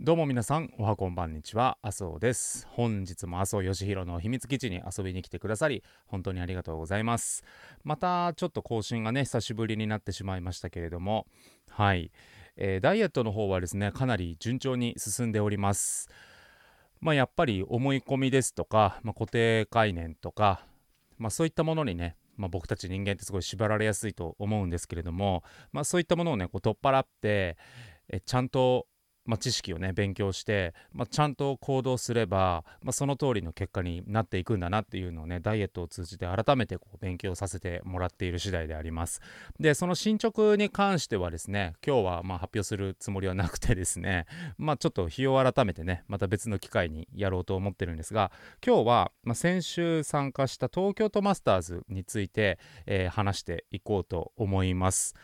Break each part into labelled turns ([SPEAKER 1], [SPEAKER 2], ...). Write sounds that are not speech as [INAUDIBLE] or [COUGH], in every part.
[SPEAKER 1] どうも皆さん、おはこんばんにちは、麻生です。本日も麻生義弘の秘密基地に遊びに来てくださり、本当にありがとうございます。また、ちょっと更新がね、久しぶりになってしまいましたけれども、はい、えー、ダイエットの方はですね、かなり順調に進んでおります。まあ、やっぱり思い込みですとか、まあ、固定概念とか、まあ、そういったものにね、まあ、僕たち人間ってすごい縛られやすいと思うんですけれども、まあ、そういったものをねこう取っ払ってえちゃんとまあ、知識をね勉強して、まあ、ちゃんと行動すれば、まあ、その通りの結果になっていくんだなっていうのをねダイエットを通じて改めてこう勉強させてもらっている次第であります。でその進捗に関してはですね今日はま発表するつもりはなくてですね [LAUGHS] まちょっと日を改めてねまた別の機会にやろうと思ってるんですが今日は、ま先週参加した東京都マスターズについて、えー、話していこうと思います、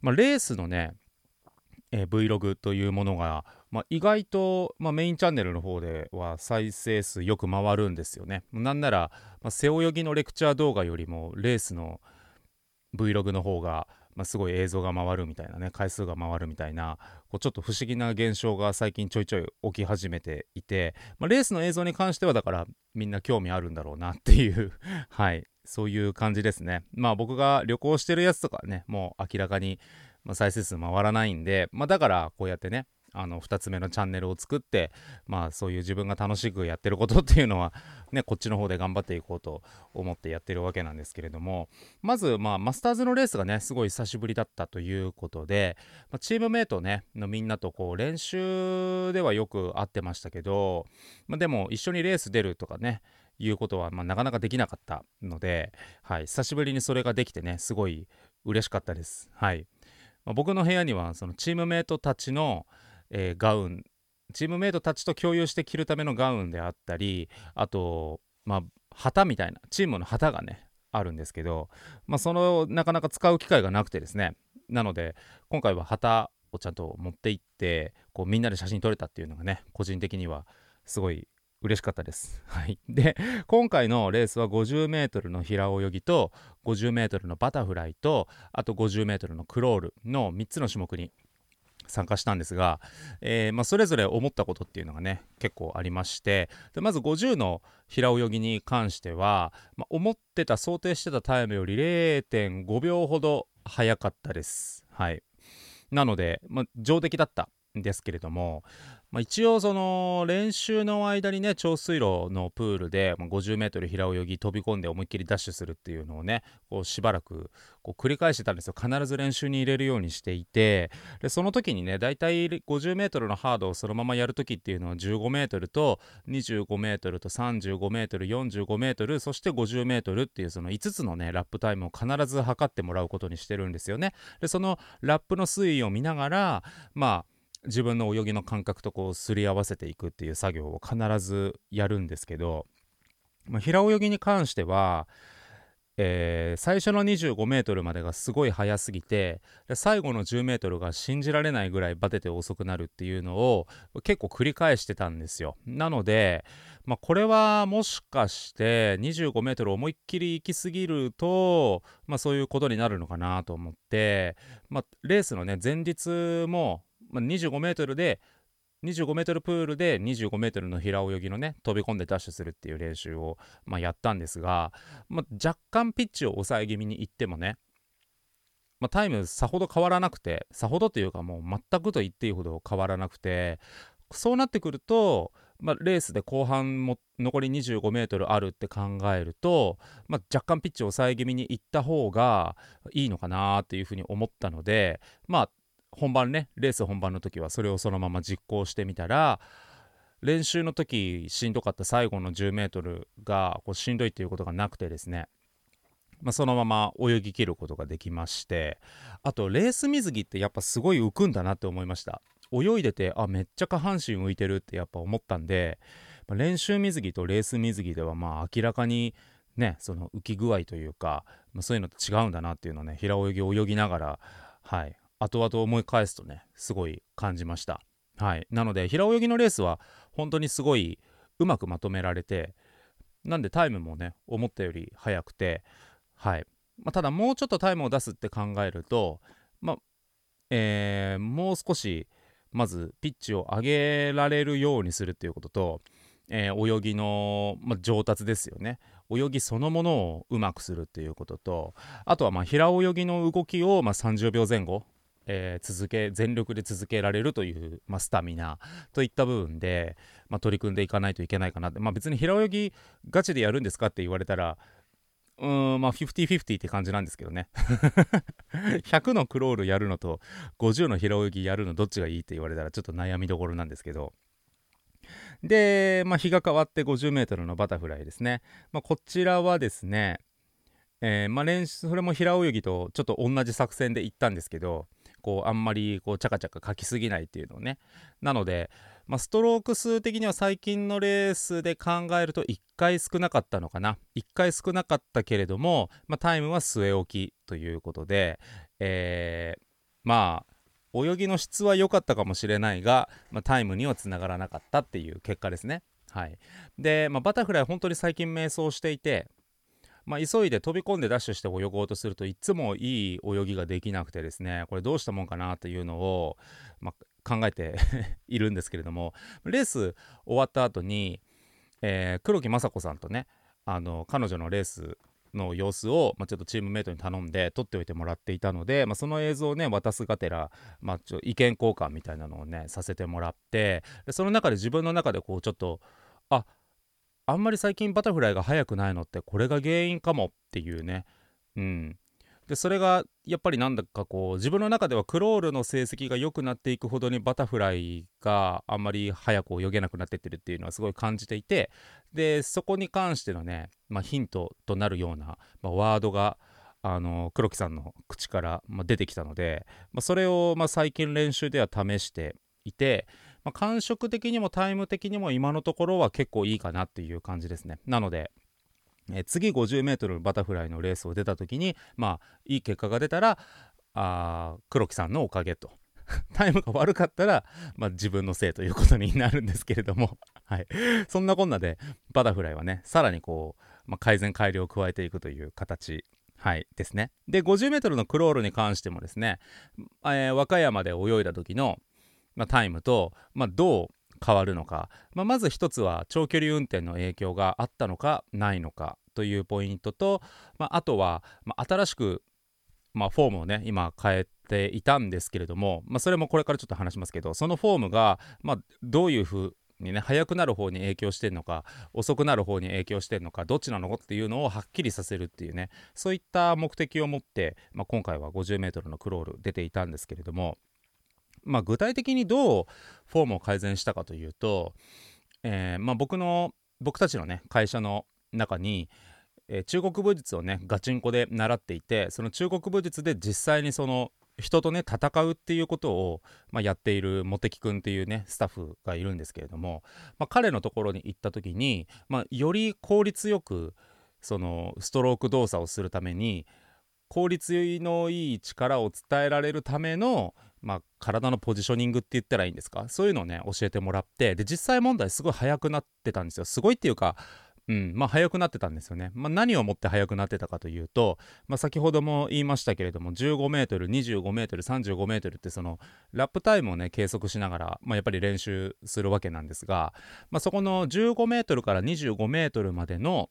[SPEAKER 1] ま、レースのねえー、Vlog というものが、まあ、意外と、まあ、メインチャンネルの方では再生数よく回るんですよね。なんなら、まあ、背泳ぎのレクチャー動画よりもレースの Vlog の方が、まあ、すごい映像が回るみたいなね回数が回るみたいなこうちょっと不思議な現象が最近ちょいちょい起き始めていて、まあ、レースの映像に関してはだからみんな興味あるんだろうなっていう [LAUGHS] はいそういう感じですねまあ僕が旅行してるやつとかねもう明らかにまあ、再生数回らないんで、まあ、だからこうやってねあの2つ目のチャンネルを作ってまあそういう自分が楽しくやってることっていうのはねこっちの方で頑張っていこうと思ってやってるわけなんですけれどもまずまあマスターズのレースがねすごい久しぶりだったということで、まあ、チームメイトねのみんなとこう練習ではよく会ってましたけど、まあ、でも一緒にレース出るとかねいうことはまあなかなかできなかったので、はい、久しぶりにそれができてねすごい嬉しかったです。はいまあ、僕の部屋にはそのチームメイトたちの、えー、ガウンチームメイトたちと共有して着るためのガウンであったりあとまあ旗みたいなチームの旗がねあるんですけど、まあ、そのなかなか使う機会がなくてですね。なので今回は旗をちゃんと持って行ってこうみんなで写真撮れたっていうのがね個人的にはすごい嬉しかったです。はい、で今回のレースは 50m の平泳ぎと 50m のバタフライとあと 50m のクロールの3つの種目に参加したんですが、えー、まあ、それぞれ思ったことっていうのがね結構ありましてでまず50の平泳ぎに関しては、まあ、思ってた想定してたタイムより0.5秒ほど早かったです。はい、なので、まあ、上出来だったんですけれども、まあ、一応その練習の間にね長水路のプールで 50m 平泳ぎ飛び込んで思いっきりダッシュするっていうのをねこうしばらくこう繰り返してたんですよ。必ず練習に入れるようにしていてでその時にねだいたい 50m のハードをそのままやる時っていうのは 15m と 25m と 35m45m そして 50m っていうその5つのねラップタイムを必ず測ってもらうことにしてるんですよね。でそのラップの推移を見ながらまあ自分の泳ぎの感覚とこうすり合わせていくっていう作業を必ずやるんですけど、まあ、平泳ぎに関しては、えー、最初の 25m までがすごい速すぎて最後の 10m が信じられないぐらいバテて遅くなるっていうのを結構繰り返してたんですよ。なので、まあ、これはもしかして 25m 思いっきり行き過ぎると、まあ、そういうことになるのかなと思って、まあ、レースのね前日もまあ、25メートルで25メートルプールで25メートルの平泳ぎのね飛び込んでダッシュするっていう練習を、まあ、やったんですが、まあ、若干ピッチを抑え気味にいってもね、まあ、タイムさほど変わらなくてさほどというかもう全くと言っていいほど変わらなくてそうなってくると、まあ、レースで後半も残り25メートルあるって考えると、まあ、若干ピッチを抑え気味にいった方がいいのかなっていうふうに思ったのでまあ本番ねレース本番の時はそれをそのまま実行してみたら練習の時しんどかった最後の 10m がこうしんどいっていうことがなくてですね、まあ、そのまま泳ぎきることができましてあとレース水着ってやっぱすごい浮くんだなって思いました。泳いでてあめっちゃ下半身浮いてるってやっぱ思ったんで、まあ、練習水着とレース水着ではまあ明らかにねその浮き具合というか、まあ、そういうのと違うんだなっていうのをね平泳ぎ泳ぎながらはい後々思い返すとねすごい感じました。はい。なので平泳ぎのレースは本当にすごいうまくまとめられてなんでタイムもね思ったより速くてはい、まあ、ただもうちょっとタイムを出すって考えるとまあえー、もう少しまずピッチを上げられるようにするっていうことと、えー、泳ぎの、まあ、上達ですよね。泳ぎそのものをうまくするっていうこととあとはまあ平泳ぎの動きをま30秒前後えー、続け全力で続けられるという、まあ、スタミナといった部分で、まあ、取り組んでいかないといけないかなって、まあ、別に平泳ぎガチでやるんですかって言われたらうーんまあ50-50って感じなんですけどね。[LAUGHS] 100のクロールやるのと50の平泳ぎやるのどっちがいいって言われたらちょっと悩みどころなんですけど。で、まあ、日が変わって 50m のバタフライですね。まあ、こちらはですね、えー、まあ、練習、それも平泳ぎとちょっと同じ作戦で行ったんですけど、こう、あんまり、こう、チャカチャカ書きすぎないっていうのをね。なので、まあ、ストローク数的には最近のレースで考えると1回少なかったのかな。1回少なかったけれども、まあ、タイムは据え置きということで、えー、まあ、泳ぎの質は良かったかもしれないが、まあ、タイムにはつながらなかったっていう結果ですね。はい、で、まあ、バタフライ本当に最近迷走していて、まあ、急いで飛び込んでダッシュして泳ごうとするといつもいい泳ぎができなくてですね。これどうしたもんかなというのを、まあ、考えて [LAUGHS] いるんですけれども。レース終わった後に、えー、黒木雅子さんとねあの彼女のレースの様子を、まあ、ちょっとチームメイトに頼んで撮っておいてもらっていたので、まあ、その映像をね渡すがてら、まあ、ちょ意見交換みたいなのをねさせてもらってでその中で自分の中でこうちょっとああんまり最近バタフライが速くないのってこれが原因かもっていうね。うん。でそれがやっぱりなんだかこう自分の中ではクロールの成績が良くなっていくほどにバタフライがあんまり早く泳げなくなってってるっていうのはすごい感じていてでそこに関してのね、まあ、ヒントとなるような、まあ、ワードがあの黒木さんの口から、まあ、出てきたので、まあ、それを、まあ、最近練習では試していて、まあ、感触的にもタイム的にも今のところは結構いいかなっていう感じですね。なのでえー、次 50m バタフライのレースを出た時にまあいい結果が出たらあ黒木さんのおかげと。[LAUGHS] タイムが悪かったら、まあ、自分のせいということになるんですけれども、[LAUGHS] はい、そんなこんなでバタフライはねさらにこう、まあ、改善改良を加えていくという形。はい、ですね。で、50m のクロールに関してもですね、えー、和歌山で泳いだ時の、まあ、タイムと、まあ、どう変わるのか、まあ、まず一つは長距離運転の影響があったのかないのかというポイントと、まあ、あとは、まあ、新しく、まあ、フォームをね今変えていたんですけれども、まあ、それもこれからちょっと話しますけどそのフォームが、まあ、どういうふうにね速くなる方に影響してるのか遅くなる方に影響してるのかどっちなのっていうのをはっきりさせるっていうねそういった目的を持って、まあ、今回は 50m のクロール出ていたんですけれどもまあ、具体的にどうフォームを改善したかというと、えー、まあ、僕の僕たちのね会社の中に、えー、中国武術をねガチンコで習っていてその中国武術で実際にその人とね戦うっていうことを、まあ、やっている茂木くんっていうねスタッフがいるんですけれども、まあ、彼のところに行った時に、まあ、より効率よくそのストローク動作をするために効率のいい力を伝えられるためのまあ、体のポジショニングって言ったらいいんですか？そういうのをね教えてもらってで実際問題すごい速くなってたんですよ。すごいっていうかうんまあ速くなってたんですよね、まあ、何をもって速くなってたかというと、まあ、先ほども言いましたけれども 15m25m35m ってそのラップタイムをね計測しながら、まあ、やっぱり練習するわけなんですが、まあ、そこの 15m から 25m までの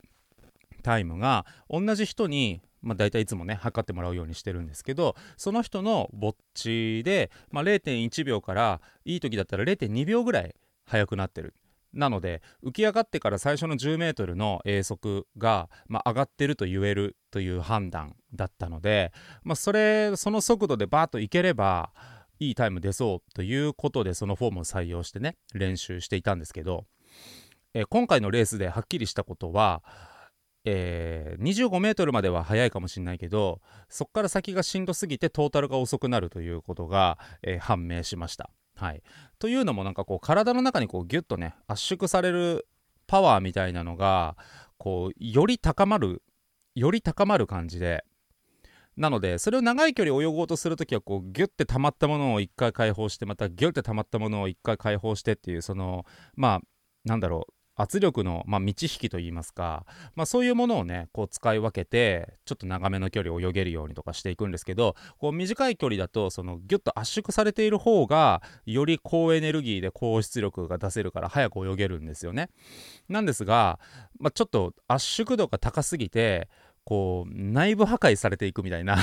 [SPEAKER 1] タイムが同じ人にまあ、大体いつもね測ってもらうようにしてるんですけどその人のぼっちで、まあ、0.1秒からいい時だったら0.2秒ぐらい速くなってる。なので浮き上がってから最初の 10m の泳速が、まあ、上がってると言えるという判断だったので、まあ、それその速度でバーッといければいいタイム出そうということでそのフォームを採用してね練習していたんですけど、え今回のレースではっきりしたことはえー、25メートルまでは速いかもしれないけどそこから先がしんどすぎてトータルが遅くなるということが、えー、判明しました。はい、というのもなんかこう体の中にこうギュッとね圧縮されるパワーみたいなのがこうより高まるより高まる感じでなのでそれを長い距離泳ごうとするときはこうギュッて溜まったものを一回解放してまたギュッて溜まったものを一回解放してっていうそのまあなんだろう圧力の、まあ、満ち引きといいますか、まあ、そういうものをねこう使い分けてちょっと長めの距離を泳げるようにとかしていくんですけどこう短い距離だとそのギュッと圧縮されている方がより高エネルギーで高出力が出せるから早く泳げるんですよね。なんですが、まあ、ちょっと圧縮度が高すぎてこう内部破壊されていくみたいな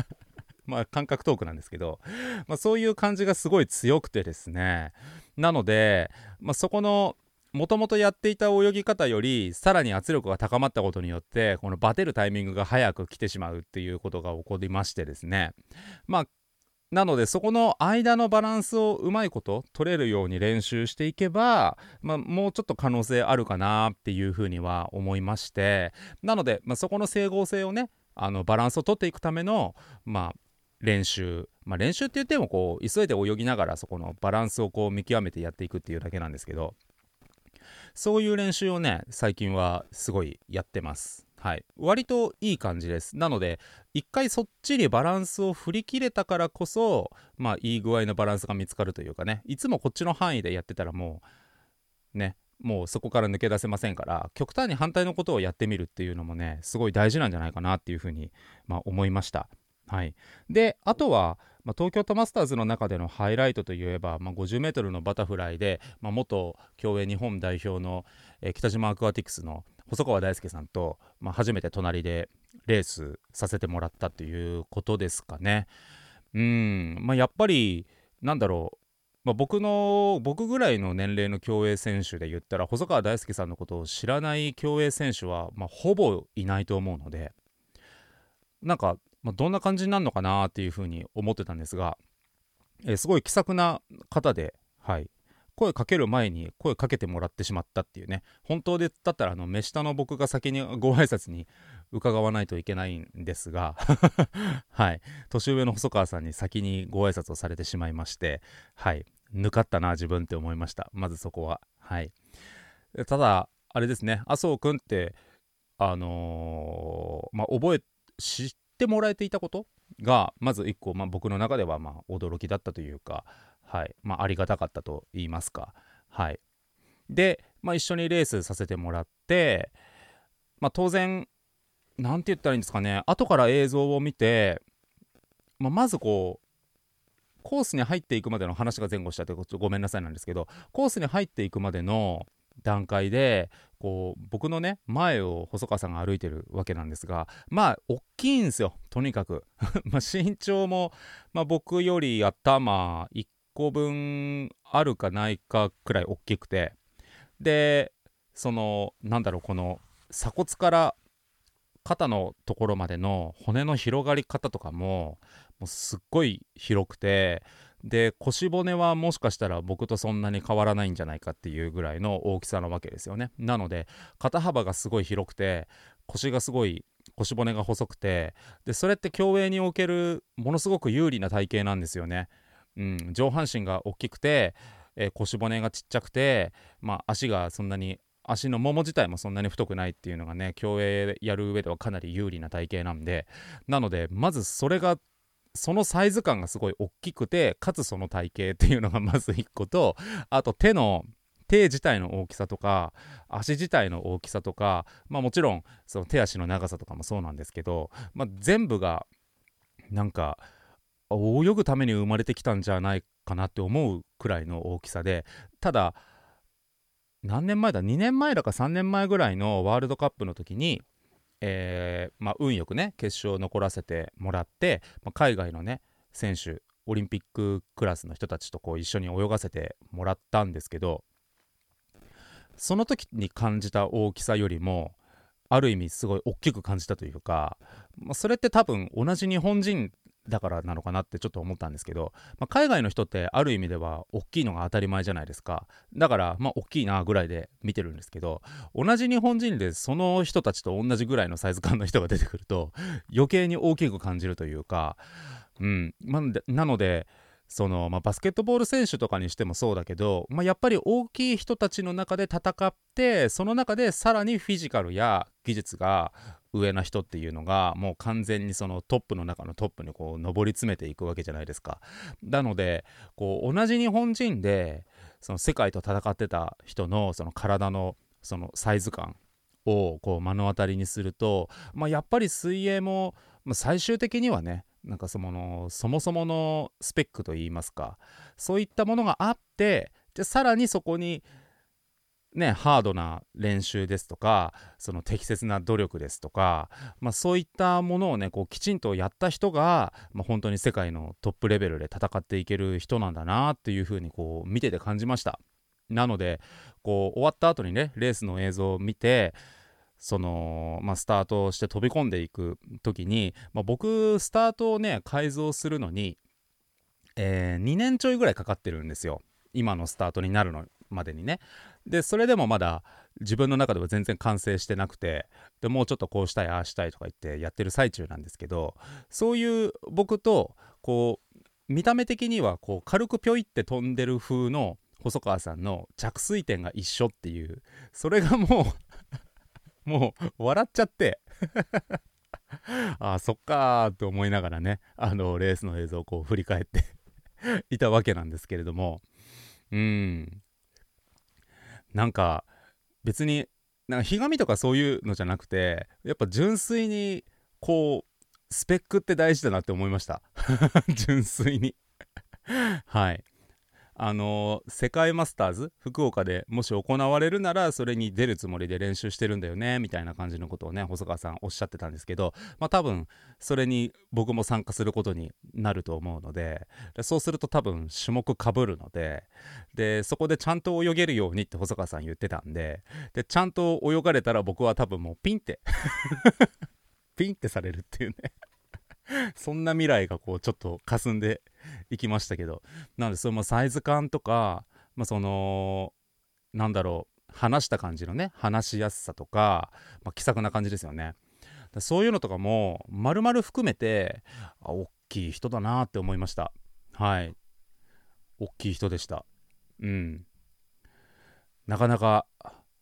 [SPEAKER 1] [LAUGHS] まあ感覚トークなんですけど、まあ、そういう感じがすごい強くてですねなので、まあ、そこのもともとやっていた泳ぎ方よりさらに圧力が高まったことによってこのバテるタイミングが早く来てしまうっていうことが起こりましてですね。まあなのでそこの間のバランスをうまいこと取れるように練習していけば、まあ、もうちょっと可能性あるかなっていうふうには思いまして。なので、まあ、そこの整合性をねあのバランスを取っていくための、まあ、練習、まあ、練習って言ってもこう急いで泳ぎながらそこのバランスをこう見極めてやっていくっていうだけなんですけど。そういう練習をね最近はすごいやってます。はい。割といい感じです。なので一回そっちにバランスを振り切れたからこそまあいい具合のバランスが見つかるというかね。いつもこっちの範囲でやってたらもうねもうそこから抜け出せませんから極端に反対のことをやってみるっていうのもねすごい大事なんじゃないかなっていうふうに、まあ、思いました。はい、であとは、まあ、東京都マスターズの中でのハイライトといえば、まあ、50m のバタフライで、まあ、元競泳日本代表の、えー、北島アクアティクスの細川大輔さんと、まあ、初めて隣でレースさせてもらったということですかね。うん、まあ、やっぱりなんだろうまあ、僕の僕ぐらいの年齢の競泳選手で言ったら細川大輔さんのことを知らない競泳選手は、まあ、ほぼいないと思うのでなんかまあ、どんな感じになるのかなっていうふうに思ってたんですが、えー、すごい気さくな方で、はい、声かける前に声かけてもらってしまったっていうね。本当でだったらあの目下の僕が先にご挨拶に伺わないといけないんですが [LAUGHS] はい。年上の細川さんに先にご挨拶をされてしまいましてはい。ぬかったな自分って思いました。まずそこは。はい。ただあれですね。麻生君ってあのー、まあ覚え知ってもらえていたこと？がまず1個、まあ、僕の中ではまあ驚きだったというか、はい。まあ、ありがたかったと言いますか。はい、で、まあ、一緒にレースさせてもらって、まあ、当然何て言ったらいいんですかね。後から映像を見て、まあ、まずこうコースに入っていくまでの話が前後したってごめんなさいなんですけどコースに入っていくまでの段階でこう僕のね前を細川さんが歩いてるわけなんですがまあ大きいんですよとにかく。[LAUGHS] ま身長も、まあ、僕より頭1個分あるかないかくらい大きくて。でそのなんだろうこの鎖骨から肩のところまでの骨の広がり方とかももうすっごい広くてで腰骨はもしかしたら僕とそんなに変わらないんじゃないかっていうぐらいの大きさなわけですよね。なので肩幅がすごい広くて腰がすごい腰骨が細くてでそれって競泳におけるものすごく有利な体型なんですよね、うん、上半身が大きくて、えー、腰骨がちっちゃくて、まあ、足がそんなに足のもも自体もそんなに太くないっていうのがね競泳やる上ではかなり有利な体型なんでなのでまずそれがそのサイズ感がすごい大きくてかつその体型っていうのがまず1個とあと手の手自体の大きさとか足自体の大きさとかまあもちろんその手足の長さとかもそうなんですけど、まあ、全部がなんか泳ぐために生まれてきたんじゃないかなって思うくらいの大きさでただ何年前だ？2年前だか3年前ぐらいのワールドカップの時にえー、まあ、運よくね決勝残らせてもらって、まあ、海外のね選手オリンピッククラスの人たちとこう一緒に泳がせてもらったんですけどその時に感じた大きさよりもある意味すごい大きく感じたというか、まあ、それって多分同じ日本人だからなのかなってちょっと思ったんですけど、まあ、海外の人ってある意味では大きいのが当たり前じゃないですか。だからまあ大きいなぐらいで見てるんですけど同じ日本人でその人たちと同じぐらいのサイズ感の人が出てくると余計に大きく感じるというか、うん。まあ、なのでその、まあ、バスケットボール選手とかにしてもそうだけど、まあ、やっぱり大きい人たちの中で戦ってその中でさらにフィジカルや技術が上な人っていうのがもう完全にそのトップの中のトップにこう上り詰めていくわけじゃないですか。なのでこう同じ日本人でその世界と戦ってた人のその体のそのサイズ感をこう目の当たりにすると、まあ、やっぱり水泳も、まあ、最終的にはねなんかそのそもそものスペックといいますかそういったものがあってでさらにそこにね、ハードな練習ですとかその適切な努力ですとか、まあ、そういったものをねこうきちんとやった人が、まあ、本当に世界のトップレベルで戦っていける人なんだなっていうふうにこう見てて感じました。なのでこう終わった後にねレースの映像を見てその、まあ、スタートして飛び込んでいく時に、まあ、僕スタートをね改造するのに、えー、2年ちょいぐらいかかってるんですよ。今のスタートになるのまでにね。でそれでもまだ自分の中では全然完成してなくてでもうちょっとこうしたいああしたいとか言ってやってる最中なんですけどそういう僕とこう見た目的にはこう軽くぴょいって飛んでる風の細川さんの着水点が一緒っていうそれがもう [LAUGHS] もう笑っちゃって。[LAUGHS] ああそっかーと思いながらねあのレースの映像をこう振り返って [LAUGHS] いたわけなんですけれども。うん。なんか別になんかひがみとかそういうのじゃなくてやっぱ純粋にこうスペックって大事だなって思いました。[LAUGHS] 純粋に。はい。あの世界マスターズ福岡でもし行われるならそれに出るつもりで練習してるんだよねみたいな感じのことをね細川さんおっしゃってたんですけどまあ多分それに僕も参加することになると思うのでそうすると多分種目かぶるのででそこでちゃんと泳げるようにって細川さん言ってたんででちゃんと泳がれたら僕は多分もうピンって [LAUGHS] ピンってされるっていうね。そんな未来がこうちょっと霞んで [LAUGHS] いきましたけど。なのでそのサイズ感とか、まあ、そのなんだろう話した感じのね話しやすさとか、まあ、気さくな感じですよね。そういうのとかも丸々含めてあ大きい人だなって思いました。はい。大きい人でした。うん。なかなか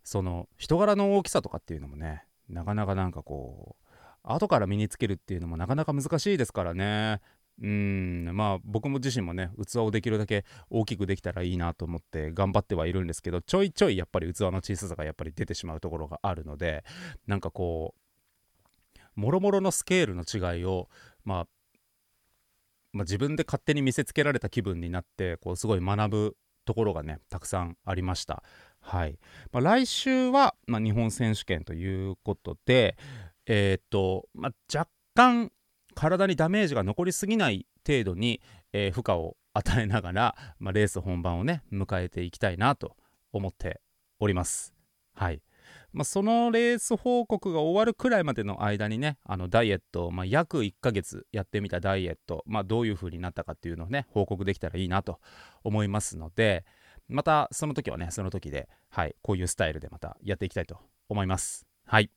[SPEAKER 1] その人柄の大きさとかっていうのもねなかなかなんかこう後から身につけるっていうのもなかなか難しいですからね。うんまあ僕も自身もね器をできるだけ大きくできたらいいなと思って頑張ってはいるんですけどちょいちょいやっぱり器の小ささがやっぱり出てしまうところがあるのでなんかこうもろもろのスケールの違いを、まあ、まあ自分で勝手に見せつけられた気分になってこうすごい学ぶところがねたくさんありました。はいまあ、来週は、まあ、日本選手権ということで、えー、っと、まあ、若干体にダメージが残りすぎない程度に、えー、負荷を与えながら、まあ、レース本番をね迎えていきたいなと思っております。はいまあ、そのレース報告が終わるくらいまでの間にねあのダイエット、まあ、約1ヶ月やってみたダイエット、まあ、どういう風になったかっていうのをね報告できたらいいなと思いますのでまたその時はねその時で、はい、こういうスタイルでまたやっていきたいと思います。はい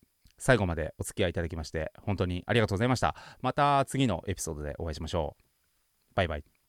[SPEAKER 1] 最後までお付き合いいただきまして本当にありがとうございました。また次のエピソードでお会いしましょう。バイバイ。